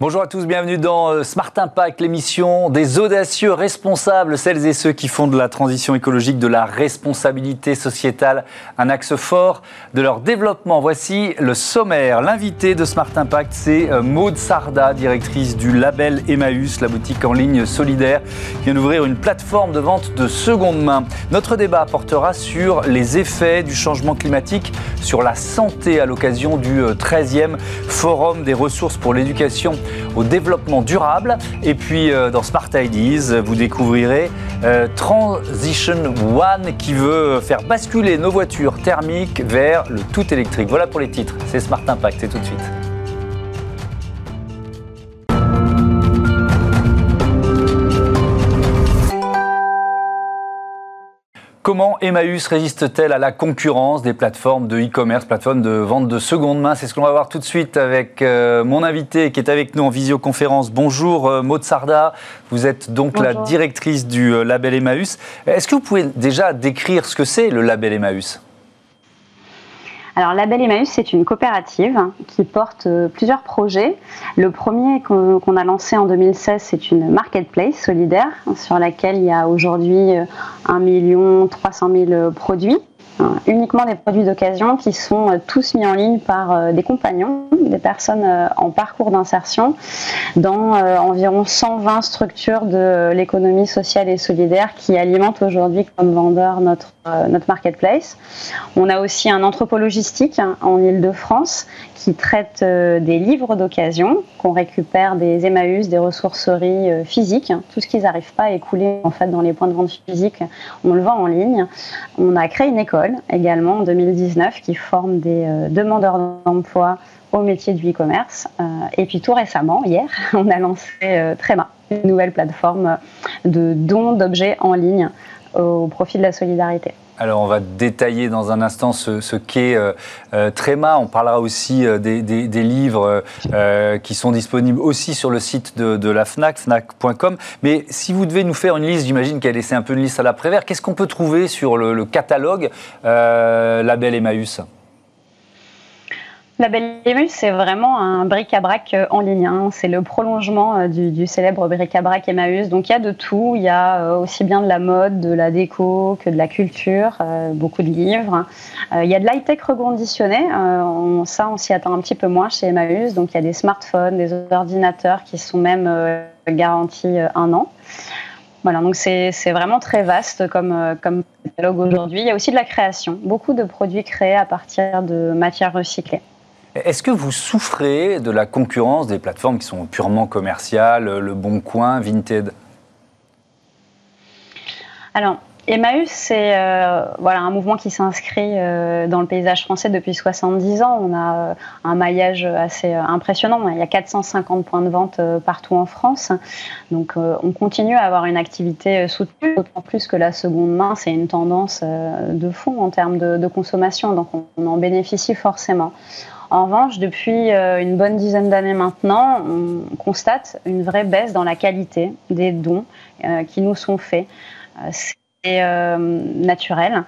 Bonjour à tous, bienvenue dans euh, Smart Impact, l'émission des audacieux responsables, celles et ceux qui font de la transition écologique, de la responsabilité sociétale, un axe fort de leur développement. Voici le sommaire. L'invité de Smart Impact, c'est euh, Maude Sarda, directrice du label Emmaüs, la boutique en ligne solidaire, qui vient d'ouvrir une plateforme de vente de seconde main. Notre débat portera sur les effets du changement climatique sur la santé à l'occasion du 13e euh, Forum des ressources pour l'éducation au développement durable. Et puis euh, dans Smart Ideas, vous découvrirez euh, Transition One qui veut faire basculer nos voitures thermiques vers le tout électrique. Voilà pour les titres. C'est Smart Impact, c'est tout de suite. Comment Emmaüs résiste-t-elle à la concurrence des plateformes de e-commerce, plateformes de vente de seconde main? C'est ce qu'on va voir tout de suite avec euh, mon invité qui est avec nous en visioconférence. Bonjour euh, Maud Sarda, vous êtes donc la directrice du euh, label Emmaüs. Est-ce que vous pouvez déjà décrire ce que c'est le label Emmaüs? Alors, Label Emmaüs, c'est une coopérative qui porte euh, plusieurs projets. Le premier qu'on a lancé en 2016, c'est une marketplace solidaire sur laquelle il y a aujourd'hui 1 300 000 produits uniquement des produits d'occasion qui sont euh, tous mis en ligne par euh, des compagnons, des personnes en parcours d'insertion dans environ 120 structures de l'économie sociale et solidaire qui alimentent aujourd'hui comme vendeur notre euh, marketplace. On a aussi un entrepôt en Ile-de-France qui traite euh, des livres d'occasion qu'on récupère des Emmaüs, des ressourceries euh, physiques. Tout ce qu'ils n'arrivent pas à écouler en fait dans les points de vente physiques, on le vend en ligne. On a créé une école également en 2019 qui forme des demandeurs d'emploi au métier du e-commerce. et puis tout récemment, hier, on a lancé Tréma, une nouvelle plateforme de dons d'objets en ligne au profit de la solidarité. Alors on va détailler dans un instant ce, qu'est euh, euh, Tréma. On parlera aussi euh, des, livres qui sont disponibles aussi sur le site de, la FNAC, fnac.com. Mais si vous devez nous faire une liste, j'imagine qu'elle laissé un peu une liste à la Prévert, qu'est-ce qu'on peut trouver sur le, le catalogue Label Emmaüs? La Belle Emmaüs, c'est vraiment un bric-à-brac euh, en ligne. Hein. C'est le prolongement euh, du, célèbre bric-à-brac Emmaüs. Donc il y a de tout. Il y a euh, aussi bien de la mode, de la déco que de la culture, beaucoup de livres. il y a de l'high-tech reconditionné. ça, on s'y attend un petit peu moins chez Emmaüs. Donc il y a des smartphones, des ordinateurs qui sont même garantis un an. Voilà, donc c'est vraiment très vaste comme, comme catalogue aujourd'hui. Il y a aussi de la création, beaucoup de produits créés à partir de matières recyclées. Est-ce que vous souffrez de la concurrence des plateformes qui sont purement commerciales, Le Bon Coin, Vinted? Alors, Emmaüs, c'est euh, voilà, un mouvement qui s'inscrit euh, dans le paysage français depuis 70 ans. On a euh, un maillage assez impressionnant. Il y a 450 points de vente partout en France. Donc on continue à avoir une activité soutenue, d'autant plus que la seconde main, c'est une tendance de fond en termes de, de consommation. Donc on en bénéficie forcément. En revanche, depuis euh, une bonne dizaine d'années maintenant, on constate une vraie baisse dans la qualité des dons euh, qui nous sont faits. Euh, naturel.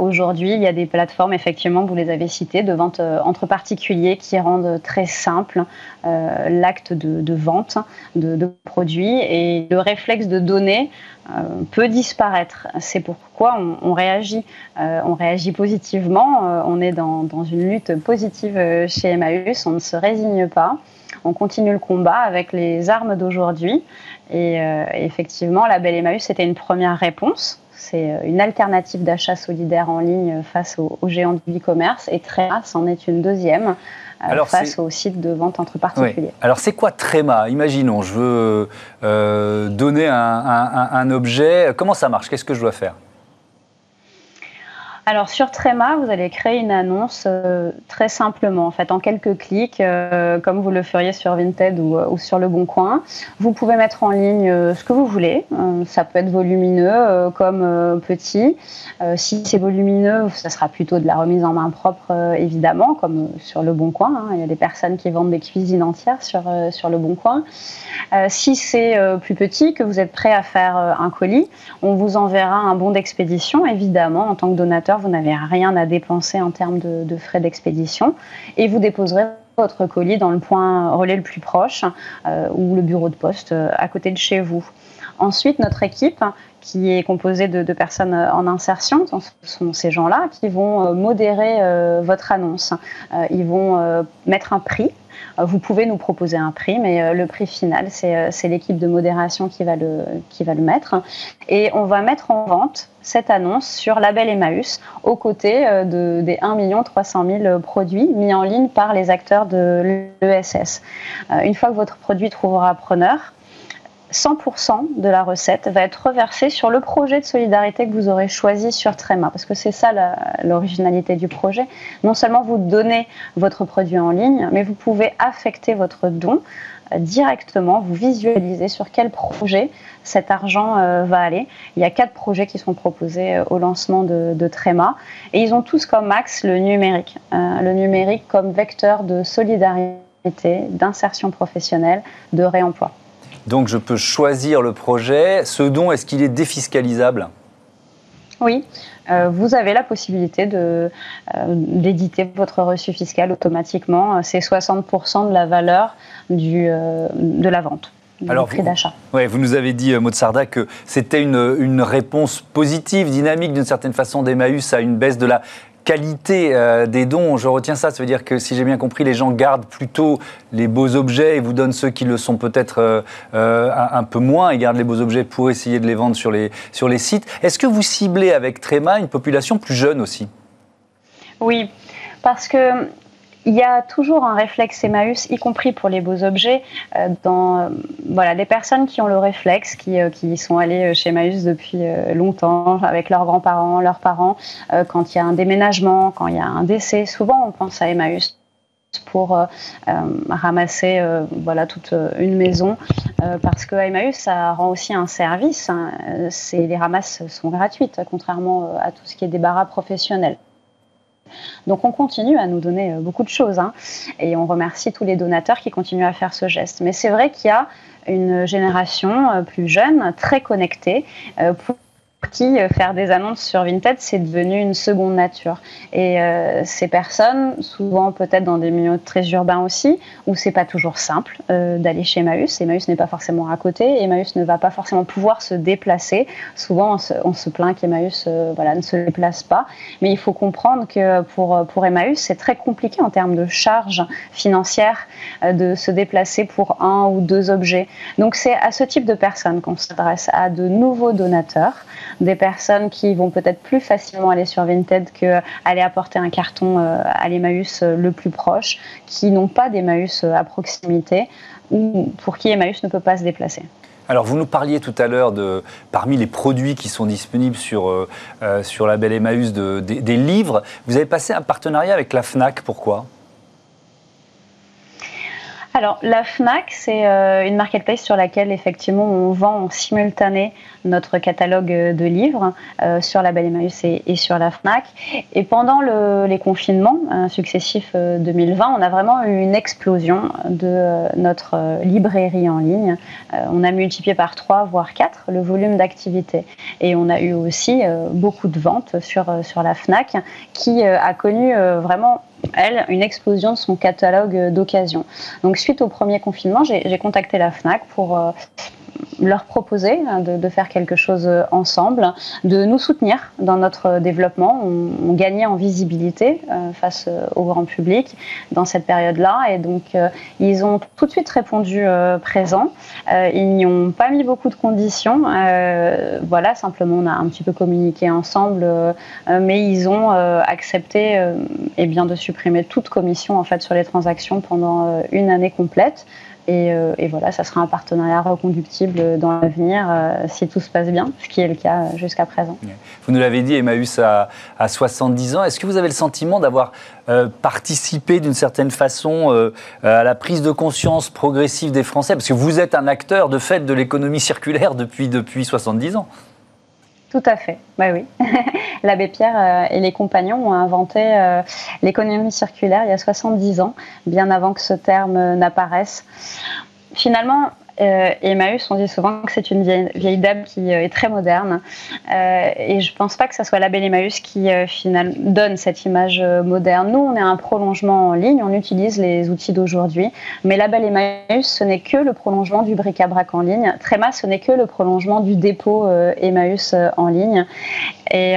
Aujourd'hui, il y a des plateformes, effectivement, vous les avez citées, de vente entre particuliers qui rendent très simple l'acte de, vente de, produits et le réflexe de donner euh, peut disparaître. C'est pourquoi on, réagit. Euh, on réagit positivement. Euh, on est dans, une lutte positive chez Emmaüs. On ne se résigne pas. On continue le combat avec les armes d'aujourd'hui. Et effectivement, la Belle Emmaüs, c'était une première réponse. C'est une alternative d'achat solidaire en ligne face aux, géants du e-commerce. Et Tréma, c'en est une deuxième. Alors face aux sites de vente entre particuliers. Alors c'est quoi Tréma Imaginons, je veux euh, donner un objet. Comment ça marche? Qu'est-ce que je dois faire? Alors sur Tréma, vous allez créer une annonce euh, très simplement, en fait, en quelques clics, euh, comme vous le feriez sur Vinted ou, ou, sur Le Bon Coin. Vous pouvez mettre en ligne euh, ce que vous voulez. ça peut être volumineux comme petit. si c'est volumineux, ça sera plutôt de la remise en main propre, évidemment, comme sur Le Bon Coin. Hein. Il y a des personnes qui vendent des cuisines entières sur, sur Le Bon Coin. si c'est plus petit, que vous êtes prêt à faire un colis, on vous enverra un bon d'expédition, évidemment, en tant que donateur vous n'avez rien à dépenser en termes de, frais d'expédition et vous déposerez votre colis dans le point relais le plus proche ou le bureau de poste à côté de chez vous. Ensuite, notre équipe, qui est composée de, personnes en insertion, ce sont ces gens-là qui vont modérer votre annonce. Ils vont mettre un prix euh, vous pouvez nous proposer un prix, mais euh, le prix final, euh, c'est l'équipe de modération qui va, le, mettre. Et on va mettre en vente cette annonce sur Label Emmaüs aux côtés de, des 1 300 000 produits mis en ligne par les acteurs de l'ESS. Une fois que votre produit trouvera preneur, 100% de la recette va être reversée sur le projet de solidarité que vous aurez choisi sur Tréma. Parce que c'est ça l'originalité du projet. Non seulement vous donnez votre produit en ligne, mais vous pouvez affecter votre don euh, directement, vous visualisez sur quel projet cet argent euh, va aller. Il y a quatre projets qui sont proposés euh, au lancement de, de Tréma et ils ont tous comme axe le numérique. le numérique comme vecteur de solidarité, d'insertion professionnelle, de réemploi. Donc je peux choisir le projet. Ce don, est-ce qu'il est défiscalisable? Oui, euh, vous avez la possibilité euh, d'éditer votre reçu fiscal automatiquement. C'est 60% de la valeur du, euh, de la vente. Alors, prix d'achat. Ouais, vous nous avez dit, Maud Sarda, que c'était une, une, réponse positive, dynamique d'une certaine façon d'Emmaüs à une baisse de la qualité euh, des dons, je retiens ça. Ça veut dire que, si j'ai bien compris, les gens gardent plutôt les beaux objets et vous donnent ceux qui le sont peut-être euh, euh, un, peu moins et gardent les beaux objets pour essayer de les vendre sur les, sur les sites. Est-ce que vous ciblez avec Tréma une population plus jeune aussi? Oui, parce que il y a toujours un réflexe Emmaüs, y compris pour les beaux objets, euh, dans euh, voilà, des personnes qui ont le réflexe, qui, euh, qui sont allées chez Emmaüs depuis longtemps, avec leurs grands-parents, leurs parents, quand il y a un déménagement, quand il y a un décès. Souvent, on pense à Emmaüs pour ramasser voilà toute une maison parce que Emmaüs ça rend aussi un service hein. les ramasses sont gratuites contrairement à tout ce qui est débarras professionnel donc on continue à nous donner euh, beaucoup de choses hein. et on remercie tous les donateurs qui continuent à faire ce geste. Mais c'est vrai qu'il y a une génération euh, plus jeune, très connectée, euh, qui euh, faire des annonces sur Vinted, c'est devenu une seconde nature. Et euh, ces personnes, souvent peut-être dans des milieux très urbains aussi, où c'est pas toujours simple euh, d'aller chez Emmaüs. Emmaüs n'est pas forcément à côté. Emmaüs ne va pas forcément pouvoir se déplacer. Souvent, on se, plaint qu'Emmaüs voilà, ne se déplace pas. Mais il faut comprendre que pour, pour Emmaüs, c'est très compliqué en termes de charges financières de se déplacer pour un ou deux objets. Donc c'est à ce type de personnes qu'on s'adresse, à de nouveaux donateurs des personnes qui vont peut-être plus facilement aller sur Vinted que aller apporter un carton euh, à l'Emmaüs euh, le plus proche, qui n'ont pas d'Emmaüs euh, à proximité ou pour qui Emmaüs ne peut pas se déplacer. Alors, vous nous parliez tout à l'heure de, parmi les produits qui sont disponibles sur, sur la belle Emmaüs, de, des livres. Vous avez passé un partenariat avec la FNAC, pourquoi? Alors, la FNAC, c'est euh, une marketplace sur laquelle, effectivement, on vend en simultané notre catalogue de livres euh, sur la Belle Emmaüs et, sur la FNAC. Et pendant les confinements euh, successifs 2020, on a vraiment eu une explosion de notre librairie en ligne. on a multiplié par 3, voire 4 le volume d'activité. Et on a eu aussi beaucoup de ventes sur, sur la FNAC qui a connu vraiment elle, une explosion de son catalogue d'occasion. Donc, suite au premier confinement, j'ai contacté la FNAC pour euh, leur proposer hein, de, faire quelque chose euh, ensemble, de nous soutenir dans notre développement. On, gagnait en visibilité euh, face euh, au grand public dans cette période-là. Et donc, ils ont tout de suite répondu présent. ils n'y ont pas mis beaucoup de conditions. voilà, simplement, on a un petit peu communiqué ensemble. mais ils ont accepté eh bien, de supprimer toute commission en fait, sur les transactions pendant une année complète. Euh, et, voilà, ça sera un partenariat reconductible dans l'avenir euh, si tout se passe bien, ce qui est le cas euh, jusqu'à présent. Vous nous l'avez dit, Emmaüs a, a 70 ans. Est-ce que vous avez le sentiment d'avoir participé d'une certaine façon à la prise de conscience progressive des Français? Parce que vous êtes un acteur de fait de l'économie circulaire depuis, depuis 70 ans. Tout à fait, bah oui. L'abbé Pierre euh, et les compagnons ont inventé euh, l'économie circulaire il y a 70 ans, bien avant que ce terme n'apparaisse. Finalement, Euh, Emmaüs, on dit souvent que c'est une vieille, dame qui euh, est très moderne. Euh, et je ne pense pas que ce soit la belle Emmaüs qui finalement donne cette image moderne. Nous, on est un prolongement en ligne, on utilise les outils d'aujourd'hui. Mais la belle Emmaüs, ce n'est que le prolongement du bric-à-brac en ligne. Tréma, ce n'est que le prolongement du dépôt Emmaüs en ligne. Et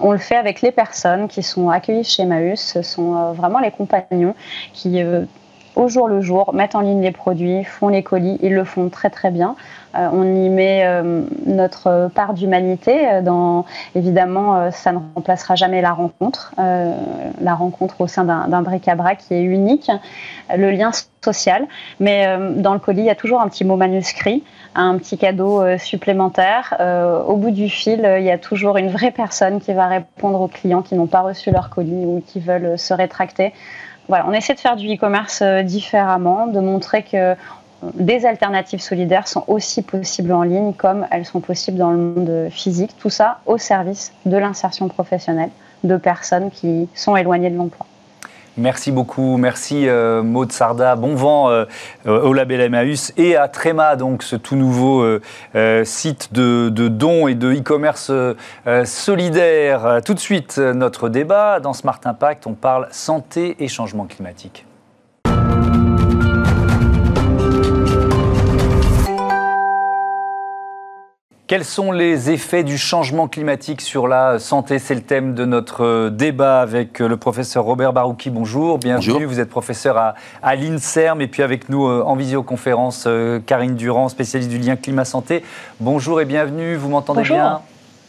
on le fait avec les personnes qui sont accueillies chez Emmaüs. Ce sont vraiment les compagnons qui au jour le jour, mettent en ligne les produits, font les colis, ils le font très très bien. Euh, on y met euh, notre part d'humanité. Euh, dans, évidemment, ça ne remplacera jamais la rencontre, la rencontre au sein d'un bric-à-brac qui est unique, le lien social. Mais dans le colis, il y a toujours un petit mot manuscrit, un petit cadeau supplémentaire. au bout du fil, il y a toujours une vraie personne qui va répondre aux clients qui n'ont pas reçu leur colis ou qui veulent se rétracter voilà, on essaie de faire du e-commerce euh, différemment, de montrer que euh, des alternatives solidaires sont aussi possibles en ligne comme elles sont possibles dans le monde physique. Tout ça au service de l'insertion professionnelle de personnes qui sont éloignées de l'emploi. Merci beaucoup, merci euh, Maud Sarda. Bon vent euh, au label Emmaüs et à Tréma, donc ce tout nouveau euh, site de, de, dons et de e-commerce solidaire. Tout de suite, notre débat dans Smart Impact, on parle santé et changement climatique. Quels sont les effets du changement climatique sur la santé? C'est le thème de notre euh, débat avec euh, le professeur Robert Barouki. Bonjour, bienvenue. Vous êtes professeur à, à l'INSERM et puis avec nous euh, en visioconférence Karine Durand, spécialiste du lien climat-santé. Bonjour et bienvenue. Vous m'entendez bien?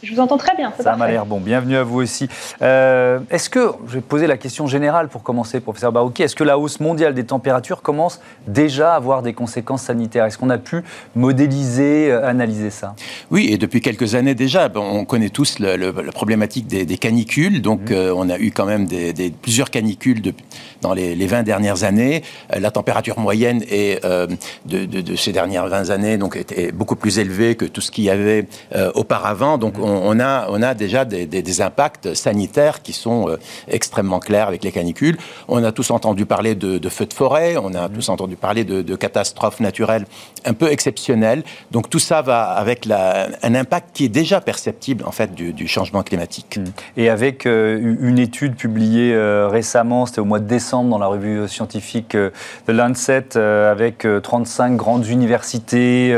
Je vous entends très bien. Ça m'a l'air bon. Bienvenue à vous aussi. Euh, est-ce que, je vais poser la question générale pour commencer, professeur Barouki, est-ce que la hausse mondiale des températures commence déjà à avoir des conséquences sanitaires? Est-ce qu'on a pu modéliser, euh, analyser ça? Oui, et depuis quelques années déjà, on connaît tous le, la problématique des, canicules. Donc, mmh. euh, on a eu quand même des, plusieurs canicules de, dans les, les, 20 dernières années. la température moyenne est, de, de, ces dernières 20 années donc, était beaucoup plus élevée que tout ce qu'il y avait auparavant. Donc, on, a, on a déjà des, impacts sanitaires qui sont euh, extrêmement clairs avec les canicules. On a tous entendu parler de, feux de forêt, on a tous entendu parler de, catastrophes naturelles un peu exceptionnelles. Donc tout ça va avec un impact qui est déjà perceptible en fait du, changement climatique. Mmh. Et avec euh, une étude publiée euh, récemment, c'était au mois de décembre dans la revue scientifique de Lancet, avec 35 grandes universités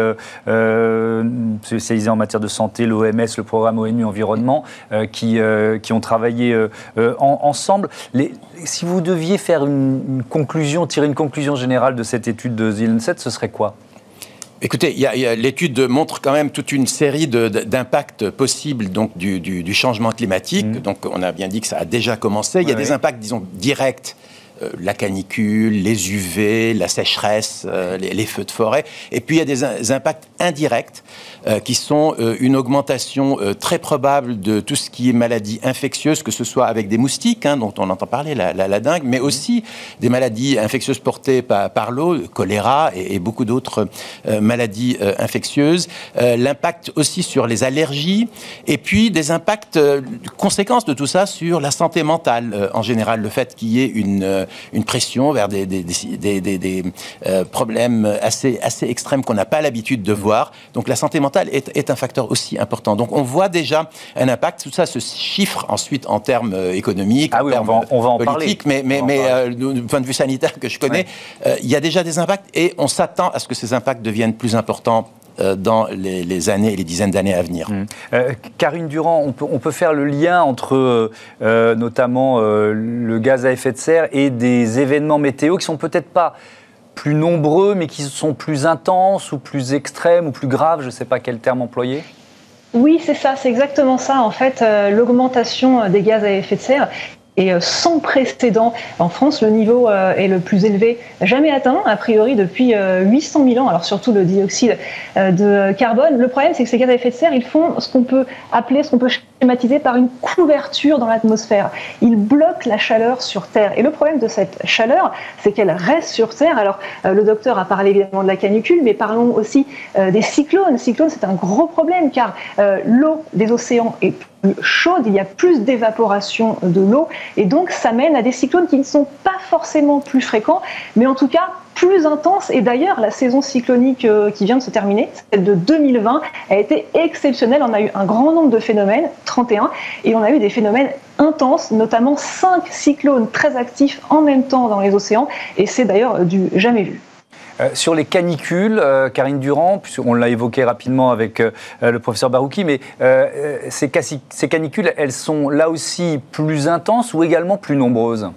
spécialisées en matière de santé, l'OMS, le programme ONU Environnement, euh, qui, euh, qui ont travaillé euh, ensemble. Si vous deviez faire une, conclusion, tirer une conclusion générale de cette étude de Zilenset, ce serait quoi? Écoutez, l'étude montre quand même toute une série d'impacts possibles donc, du, du, changement climatique. Mmh. Donc, on a bien dit que ça a déjà commencé. Il y a des impacts, disons, directs euh, la canicule, les UV, la sécheresse, euh, les, feux de forêt. Et puis il y a des, impacts indirects euh, qui sont une augmentation très probable de tout ce qui est maladie infectieuse, que ce soit avec des moustiques, hein, dont on entend parler, la, la, dingue, mais aussi des maladies infectieuses portées par, l'eau, choléra et, beaucoup d'autres maladies infectieuses. L'impact aussi sur les allergies, et puis des impacts, conséquences de tout ça sur la santé mentale en général, le fait qu'il y ait une une pression vers des, des, euh, problèmes assez, assez extrêmes qu'on n'a pas l'habitude de voir. Donc la santé mentale est, un facteur aussi important. Donc on voit déjà un impact. Tout ça se chiffre ensuite en termes euh, économiques, ah en termes on va, en politiques, mais, mais, mais euh, du point de vue sanitaire que je connais, il y a déjà des impacts et on s'attend à ce que ces impacts deviennent plus importants dans les, années et les dizaines d'années à venir. Mmh. Euh, Karine Durand, on peut, on peut, faire le lien entre euh, notamment le gaz à effet de serre et des événements météo qui sont peut-être pas plus nombreux, mais qui sont plus intenses ou plus extrêmes ou plus graves, je ne sais pas quel terme employer oui, c'est ça, c'est exactement ça. En fait, l'augmentation des gaz à effet de serre, et euh, sans précédent. En France, le niveau euh, est le plus élevé jamais atteint, a priori, depuis 800 euh, 000 ans. Alors surtout le dioxyde de carbone. Le problème, c'est que ces gaz à effet de serre, ils font ce qu'on peut appeler, ce qu'on peut schématiser par une couverture dans l'atmosphère. Ils bloquent la chaleur sur Terre. Et le problème de cette chaleur, c'est qu'elle reste sur Terre. Alors, le docteur a parlé évidemment de la canicule, mais parlons aussi des cyclones. Cyclones, c'est un gros problème car l'eau des océans est chaude, il y a plus d'évaporation de l'eau, et donc ça mène à des cyclones qui ne sont pas forcément plus fréquents, mais en tout cas plus intense. Et d'ailleurs, la saison cyclonique euh, qui vient de se terminer, celle de 2020, a été exceptionnelle. On a eu un grand nombre de phénomènes, 31, et on a eu des phénomènes intenses, notamment 5 cyclones très actifs en même temps dans les océans. Et c'est d'ailleurs du jamais vu. Euh, sur les canicules, euh, Karine Durand, on l'a évoqué rapidement avec euh, le professeur Barouki, mais ces, ces canicules, elles sont là aussi plus intenses ou également plus nombreuses?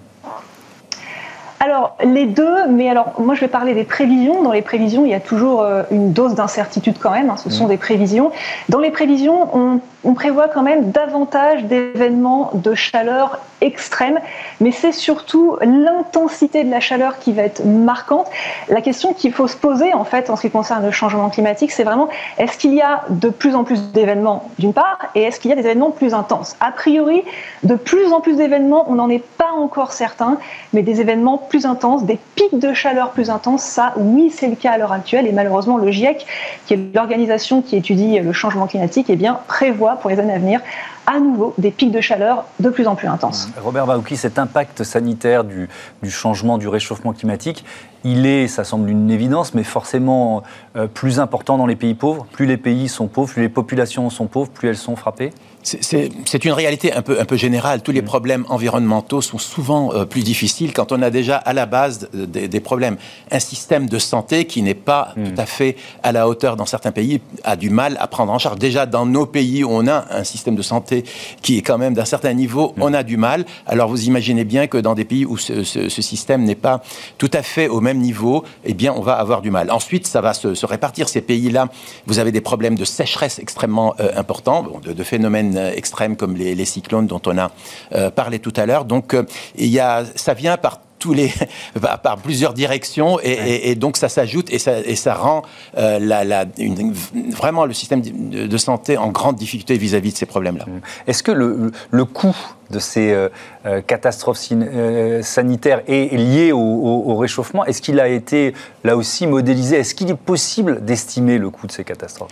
Alors, les deux, mais alors, moi je vais parler des prévisions. Dans les prévisions, il y a toujours une dose d'incertitude quand même, hein, ce sont mmh. des prévisions. Dans les prévisions, on on prévoit quand même davantage d'événements de chaleur extrême, mais c'est surtout l'intensité de la chaleur qui va être marquante. La question qu'il faut se poser en fait en ce qui concerne le changement climatique, c'est vraiment est-ce qu'il y a de plus en plus d'événements d'une part, et est-ce qu'il y a des événements plus intenses? A priori, de plus en plus d'événements, on n'en est pas encore certain, mais des événements plus des pics de chaleur plus intenses, ça oui c'est le cas à l'heure actuelle, et malheureusement le GIEC, qui est l'organisation qui étudie le changement climatique, eh bien prévoit pour les années à venir à nouveau des pics de chaleur de plus en plus intenses. Robert Baouki, cet impact sanitaire du, changement, du réchauffement climatique, il est, ça semble une évidence, mais forcément euh, plus important dans les pays pauvres. Plus les pays sont pauvres, plus les populations sont pauvres, plus elles sont frappées c'est une réalité un peu, un peu générale. Tous les mm. problèmes environnementaux sont souvent euh, plus difficiles quand on a déjà à la base des, problèmes. Un système de santé qui n'est pas mm. tout à fait à la hauteur dans certains pays a du mal à prendre en charge. Déjà dans nos pays où on a un système de santé qui est quand même d'un certain niveau, mm. on a du mal. Alors vous imaginez bien que dans des pays où ce, système n'est pas tout à fait au même niveau, eh bien on va avoir du mal. Ensuite, ça va se, répartir. Ces pays-là, vous avez des problèmes de sécheresse extrêmement euh, importants, de, de phénomènes euh, extrêmes comme les, cyclones dont on a euh, parlé tout à l'heure. Donc, euh, il y a, ça vient par tous les, par plusieurs directions et, donc ça s'ajoute et ça, et ça rend la, vraiment le système de, santé en grande difficulté vis-à-vis de ces problèmes-là. Est-ce que le, le, coût de ces catastrophes sanitaires est lié au réchauffement? Est-ce qu'il a été là aussi modélisé? Est-ce qu'il est possible d'estimer le coût de ces catastrophes?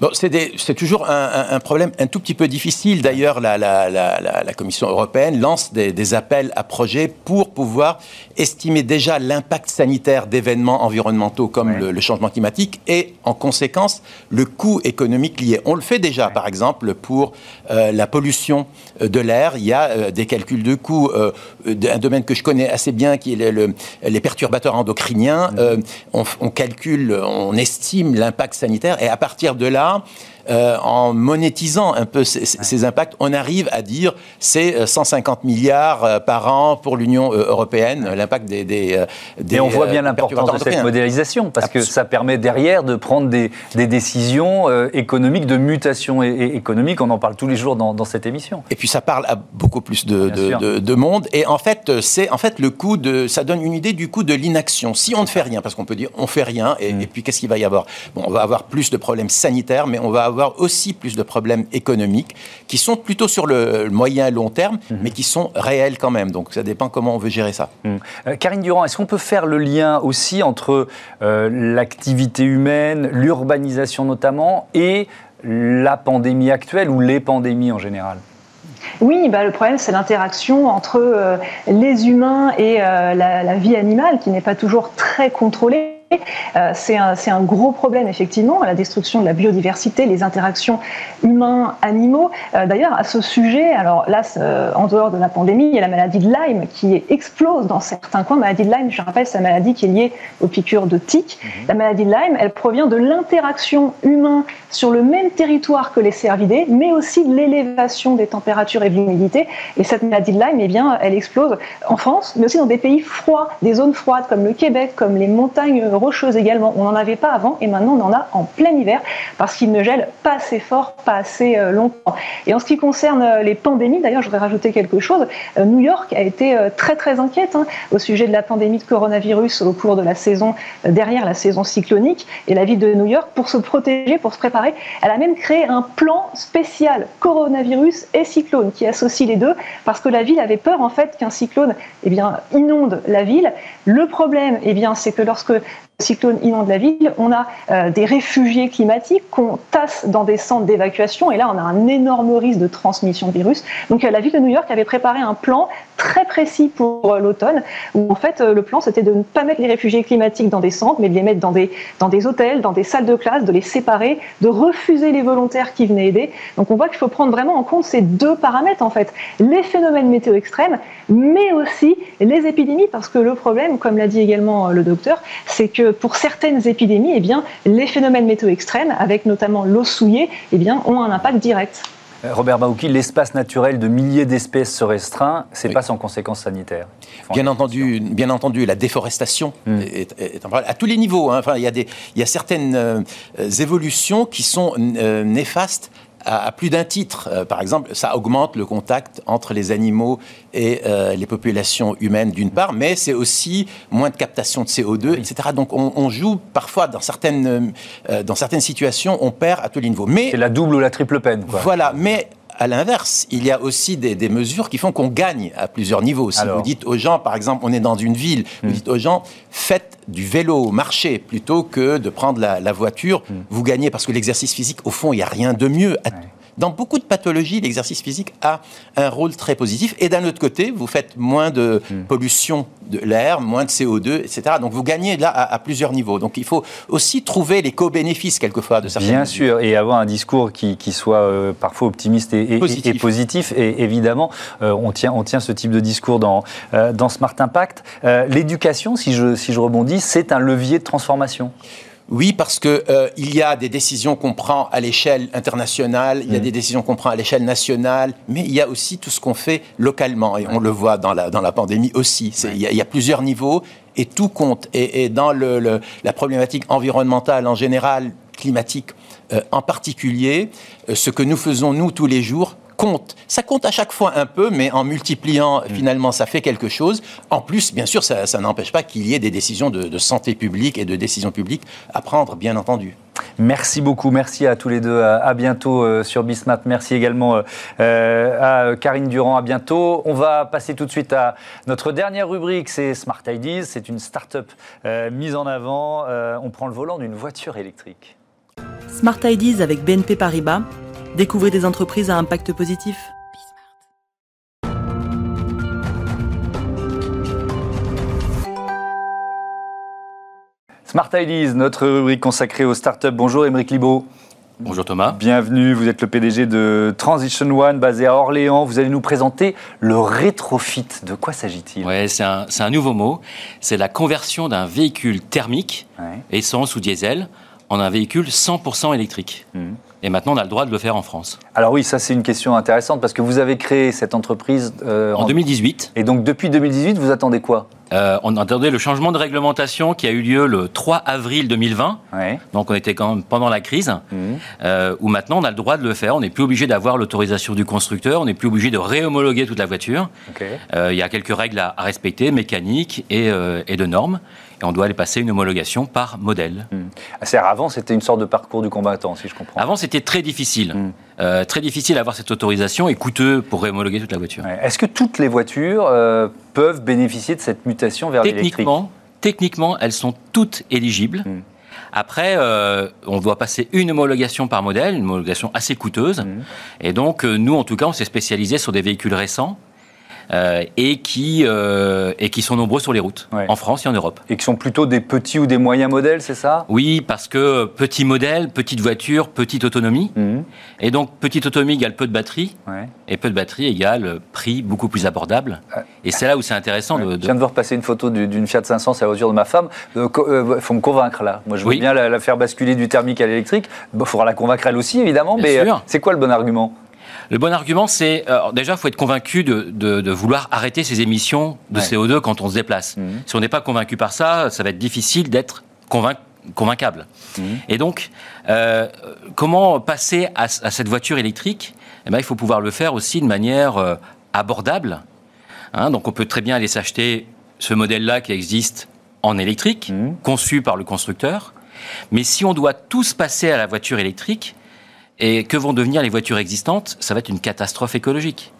Bon, c'est toujours un, un, problème un tout petit peu difficile. D'ailleurs, la, la, la, la, Commission européenne lance des, des, appels à projets pour pouvoir estimer déjà l'impact sanitaire d'événements environnementaux comme le, le, changement climatique et, en conséquence, le coût économique lié. On le fait déjà, par exemple, pour euh, la pollution euh, de l'air. Il y a euh, des calculs de coûts. Euh, un domaine que je connais assez bien, qui est le, les perturbateurs endocriniens. On, on calcule, on estime l'impact sanitaire et à partir de là, Merci euh, en monétisant un peu ces, impacts, on arrive à dire c'est 150 euh, milliards euh, par an pour l'Union européenne, l'impact des, des, Et on voit bien l'importance de cette modélisation, parce que ça permet derrière de prendre des, décisions économiques, de mutation économique. On en parle tous les jours dans, cette émission. Et puis ça parle à beaucoup plus de, de, monde. Et en fait, c'est en fait le coût de, ça donne une idée du coût de l'inaction. Si on ne fait rien, parce qu'on peut dire on fait rien, et, mm. et puis qu'est-ce qu'il va y avoir? Bon, on va avoir plus de problèmes sanitaires, mais on va avoir aussi plus de problèmes économiques qui sont plutôt sur le moyen et long terme, mhm. mais qui sont réels quand même. Donc ça dépend comment on veut gérer ça. Mhm. Euh, Karine Durand, est-ce qu'on peut faire le lien aussi entre euh, l'activité humaine, l'urbanisation notamment, et la pandémie actuelle ou les pandémies en général? Oui, bah, le problème, c'est l'interaction entre euh, les humains et la, vie animale, qui n'est pas toujours très contrôlée. Euh, c'est un, gros problème, effectivement, la destruction de la biodiversité, les interactions humains-animaux. Euh, d'ailleurs, à ce sujet, alors là, euh, en dehors de la pandémie, il y a la maladie de Lyme qui explose dans certains coins. La maladie de Lyme, je rappelle, c'est une maladie qui est liée aux piqûres de tiques. Mhm. La maladie de Lyme, elle provient de l'interaction humain sur le même territoire que les cervidés, mais aussi de l'élévation des températures et de l'humidité. Et cette maladie de Lyme, eh bien, elle explose en France, mais aussi dans des pays froids, des zones froides comme le Québec, comme les montagnes rocheuses également. On n'en avait pas avant et maintenant on en a en plein hiver parce qu'il ne gèle pas assez fort, pas assez euh, longtemps. Et en ce qui concerne euh, les pandémies, d'ailleurs, je voudrais rajouter quelque chose. Euh, New York a été très très inquiète hein, au sujet de la pandémie de coronavirus au cours de la saison, derrière la saison cyclonique. Et la ville de New York, pour se protéger, pour se préparer Elle a même créé un plan spécial coronavirus et cyclone qui associe les deux parce que la ville avait peur en fait qu'un cyclone eh bien, inonde la ville. Le problème, eh bien, c'est que lorsque cyclone inonde la ville, on a euh, des réfugiés climatiques qu'on tasse dans des centres d'évacuation et là on a un énorme risque de transmission de virus. Donc euh, la ville de New York avait préparé un plan très précis pour euh, l'automne où en fait le plan c'était de ne pas mettre les réfugiés climatiques dans des centres mais de les mettre dans des, dans des hôtels, dans des salles de classe, de les séparer, de refuser les volontaires qui venaient aider. Donc on voit qu'il faut prendre vraiment en compte ces deux paramètres en fait, les phénomènes météo extrêmes mais aussi les épidémies parce que le problème, comme l'a dit également le docteur, c'est que pour certaines épidémies, eh bien, les phénomènes météo extrêmes, avec notamment l'eau souillée, eh bien, ont un impact direct. Euh, Robert Baouki, l'espace naturel de milliers d'espèces se restreint, c'est n'est pas sans conséquences sanitaires. Bien entendu, bien entendu, la déforestation hmm. est, à tous les niveaux. Hein. Enfin, il y a des, il y a certaines euh, évolutions qui sont euh, néfastes à, plus d'un titre. Euh, par exemple, ça augmente le contact entre les animaux et euh, les populations humaines d'une part, mais c'est aussi moins de captation de CO2, etc. Donc on, joue parfois dans certaines, euh, dans certaines situations, on perd à tous les niveaux. Mais c'est la double ou la triple peine. Voilà, mais à l'inverse, il y a aussi des, mesures qui font qu'on gagne à plusieurs niveaux. Si vous dites aux gens, par exemple, on est dans une ville, vous hmm. dites aux gens, faites du vélo, marchez, plutôt que de prendre la, voiture, hmm. vous gagnez parce que l'exercice physique, au fond, il n'y a rien de mieux. Dans beaucoup de pathologies, l'exercice physique a un rôle très positif. Et d'un autre côté, vous faites moins de hmm. pollution de l'air, moins de CO2, etc. Donc vous gagnez là à, plusieurs niveaux. Donc il faut aussi trouver les co-bénéfices quelquefois de certaines Bien sûr, et avoir un discours qui, soit euh, parfois optimiste et, positif. Et, évidemment, euh, on, tient, on tient ce type de discours dans, euh, dans Smart Impact. L'éducation, si je, si je rebondis, c'est un levier de transformation. Oui, parce que euh, il y a des décisions qu'on prend à l'échelle internationale, il y a mm. des décisions qu'on prend à l'échelle nationale, mais il y a aussi tout ce qu'on fait localement, et on le voit dans la, dans la pandémie aussi. Il y, a, il, y a, plusieurs niveaux, et tout compte. Et, et dans le, la problématique environnementale en général, climatique euh, en particulier, euh, ce que nous faisons, nous, tous les jours, compte. Ça compte à chaque fois un peu, mais en multipliant, mm. finalement, ça fait quelque chose. En plus, bien sûr, ça, n'empêche pas qu'il y ait des décisions de, santé publique et de décisions publiques à prendre, bien entendu. Merci beaucoup, merci à tous les deux. À, bientôt euh, sur Bismat. Merci également euh, à Karine Durand. À bientôt. On va passer tout de suite à notre dernière rubrique, c'est Smart Ideas. C'est une start-up euh, mise en avant. on prend le volant d'une voiture électrique. Smart Ideas avec BNP Paribas Découvrez des entreprises à impact positif. Smart Ideas, notre rubrique consacrée aux startups. Bonjour Émeric Libaud. Bonjour Thomas. Bienvenue, vous êtes le PDG de Transition One basé à Orléans. Vous allez nous présenter le rétrofit. De quoi s'agit-il? Oui, c'est un, nouveau mot. C'est la conversion d'un véhicule thermique, essence ou diesel, en un véhicule 100% électrique. Mmh. Et maintenant, on a le droit de le faire en France. Alors oui, ça c'est une question intéressante parce que vous avez créé cette entreprise euh, en, 2018. Et donc depuis 2018, vous attendez quoi? Euh, on attendait le changement de réglementation qui a eu lieu le 3 avril 2020. Donc on était quand même pendant la crise, mmh. euh, où maintenant on a le droit de le faire. On n'est plus obligé d'avoir l'autorisation du constructeur, on n'est plus obligé de réhomologuer toute la voiture. Il y a quelques règles à, respecter, mécaniques et, et de normes et on doit aller passer une homologation par modèle. Hmm. avant, c'était une sorte de parcours du combattant, si je comprends. Avant, c'était très difficile. Hmm. Euh, très difficile d'avoir cette autorisation et coûteux pour réhomologuer toute la voiture. Est-ce que toutes les voitures euh, peuvent bénéficier de cette mutation vers l'électrique? Techniquement, techniquement, elles sont toutes éligibles. Hmm. Après, euh, on doit passer une homologation par modèle, une homologation assez coûteuse. Et donc, nous, en tout cas, on s'est spécialisé sur des véhicules récents euh, et, qui, euh, et qui sont nombreux sur les routes, en France et en Europe. Et qui sont plutôt des petits ou des moyens modèles, c'est ça? Oui, parce que petit modèle, petite voiture, petite autonomie. Mhm. Et donc, petite autonomie égale peu de batterie, et peu de batterie égale prix beaucoup plus abordable. Et c'est là où c'est intéressant de, Je viens de voir passer une photo d'une Fiat 500, c'est la voiture de ma femme. Il euh, faut me convaincre là. Moi, je veux bien la, faire basculer du thermique à l'électrique. Il faudra la convaincre elle aussi, évidemment. mais c'est quoi le bon argument? Le bon argument, c'est euh, déjà, il faut être convaincu de, vouloir arrêter ces émissions de CO2 quand on se déplace. Mhm. Si on n'est pas convaincu par ça, ça va être difficile d'être convaincable. Mhm. Et donc, euh, comment passer à, cette voiture électrique? Eh ben, Il faut pouvoir le faire aussi de manière euh, abordable. Hein. donc, on peut très bien aller s'acheter ce modèle-là qui existe en électrique, mhm. conçu par le constructeur, Mais si on doit tous passer à la voiture électrique, et que vont devenir les voitures existantes? Ça va être une catastrophe écologique.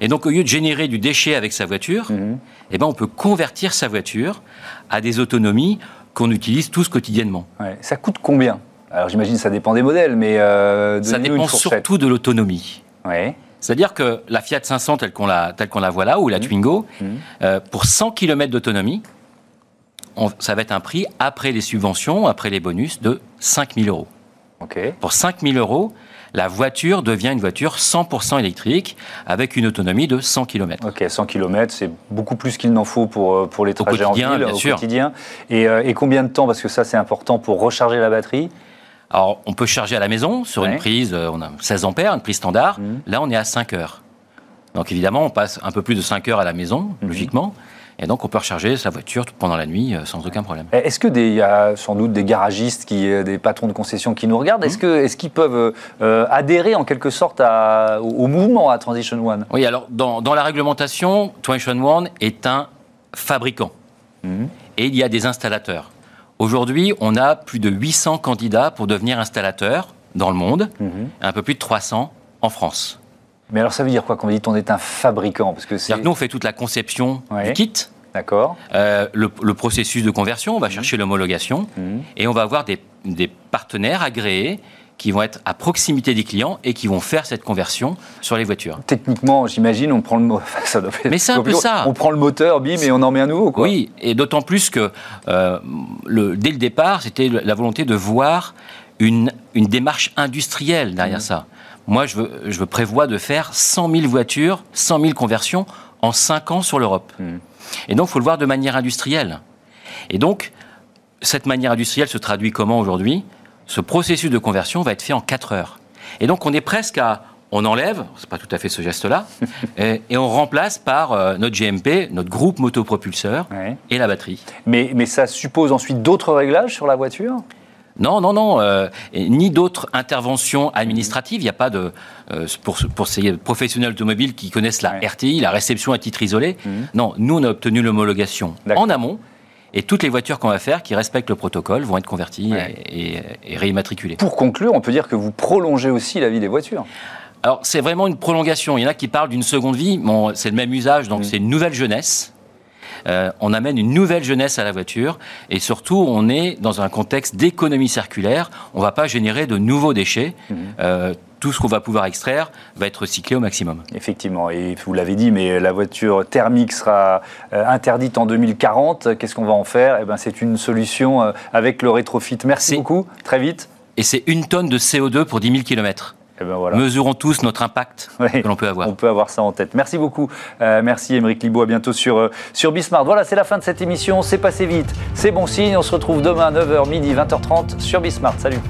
Et donc, au lieu de générer du déchet avec sa voiture, mhm. eh ben, on peut convertir sa voiture à des autonomies qu'on utilise tous quotidiennement. Ça coûte combien? Alors, j'imagine que ça dépend des modèles, mais euh, ça dépend surtout de l'autonomie. C'est-à-dire que la Fiat 500 telle qu'on la, telle qu'on la voit là, ou la mhm. Twingo, mhm. Euh, pour 100 km d'autonomie, ça va être un prix, après les subventions, après les bonus, de 5 000 euros. Pour 5 000 euros, la voiture devient une voiture 100% électrique avec une autonomie de 100 km. Ok, 100 km, c'est beaucoup plus qu'il n'en faut pour, euh, pour les trajets en ville, au quotidien. Et, euh, et, combien de temps, parce que ça c'est important pour recharger la batterie? Alors, on peut charger à la maison sur une prise, euh, on a 16 ampères, une prise standard. Mmh. Là, on est à 5 heures. Donc évidemment, on passe un peu plus de 5 heures à la maison, mmh. logiquement. Et donc, on peut recharger sa voiture pendant la nuit euh, sans aucun problème. Est-ce qu'il y a sans doute des garagistes, qui, euh, des patrons de concession qui nous regardent? Est-ce mmh. qu'ils peuvent euh, adhérer en quelque sorte au, mouvement à Transition One? Oui, alors dans, la réglementation, Transition One est un fabricant. Mmh. Et il y a des installateurs. Aujourd'hui, on a plus de 800 candidats pour devenir installateur dans le monde, mmh. un peu plus de 300 en France. Mais alors ça veut dire quoi quand on dit qu'on est un fabricant? Parce que c'est. Nous on fait toute la conception du kit. D'accord. Euh, le, processus de conversion, on va mmh. chercher l'homologation mmh. et on va avoir des, partenaires agréés qui vont être à proximité des clients et qui vont faire cette conversion sur les voitures. Techniquement, j'imagine, on prend le ça Mais c'est un peu ça. On prend le moteur, bim, et on en met un nouveau. Quoi. Oui, et d'autant plus que euh, le, dès le départ, c'était la volonté de voir une, une démarche industrielle derrière mmh. ça. Moi, je veux, je prévois de faire 100 000 voitures, 100 000 conversions en 5 ans sur l'Europe. Hmm. Et donc, il faut le voir de manière industrielle. Et donc, cette manière industrielle se traduit comment aujourd'hui? Ce processus de conversion va être fait en 4 heures. Et donc, on est presque à on enlève, c'est pas tout à fait ce geste-là, et, on remplace par euh, notre GMP, notre groupe motopropulseur et la batterie. Mais, mais ça suppose ensuite d'autres réglages sur la voiture? Non, non, non, euh, ni d'autres interventions administratives. Il n'y a pas de euh, pour, pour, ces professionnels automobiles qui connaissent la RTI, la réception à titre isolé. Mhm. Non, nous on a obtenu l'homologation en amont. Et toutes les voitures qu'on va faire qui respectent le protocole vont être converties et, réimmatriculées. Pour conclure, on peut dire que vous prolongez aussi la vie des voitures. Alors c'est vraiment une prolongation. Il y en a qui parlent d'une seconde vie. Bon, c'est le même usage, donc mhm. c'est une nouvelle jeunesse. Euh, on amène une nouvelle jeunesse à la voiture et surtout on est dans un contexte d'économie circulaire. On ne va pas générer de nouveaux déchets. Mhm. Euh, tout ce qu'on va pouvoir extraire va être recyclé au maximum. Effectivement, et vous l'avez dit, mais la voiture thermique sera euh, interdite en 2040. Qu'est-ce qu'on va en faire? Eh ben, C'est une solution avec le rétrofit. Merci beaucoup, très vite. Et c'est une tonne de CO2 pour 10 000 km. Eh ben Mesurons tous notre impact que l'on peut avoir. On peut avoir ça en tête. Merci beaucoup. Euh, merci Émeric Libaud. À bientôt sur, euh, sur Bismart. Voilà, c'est la fin de cette émission. C'est passé vite. C'est bon signe. On se retrouve demain à 9h, midi, 20h30 sur Bismart. Salut.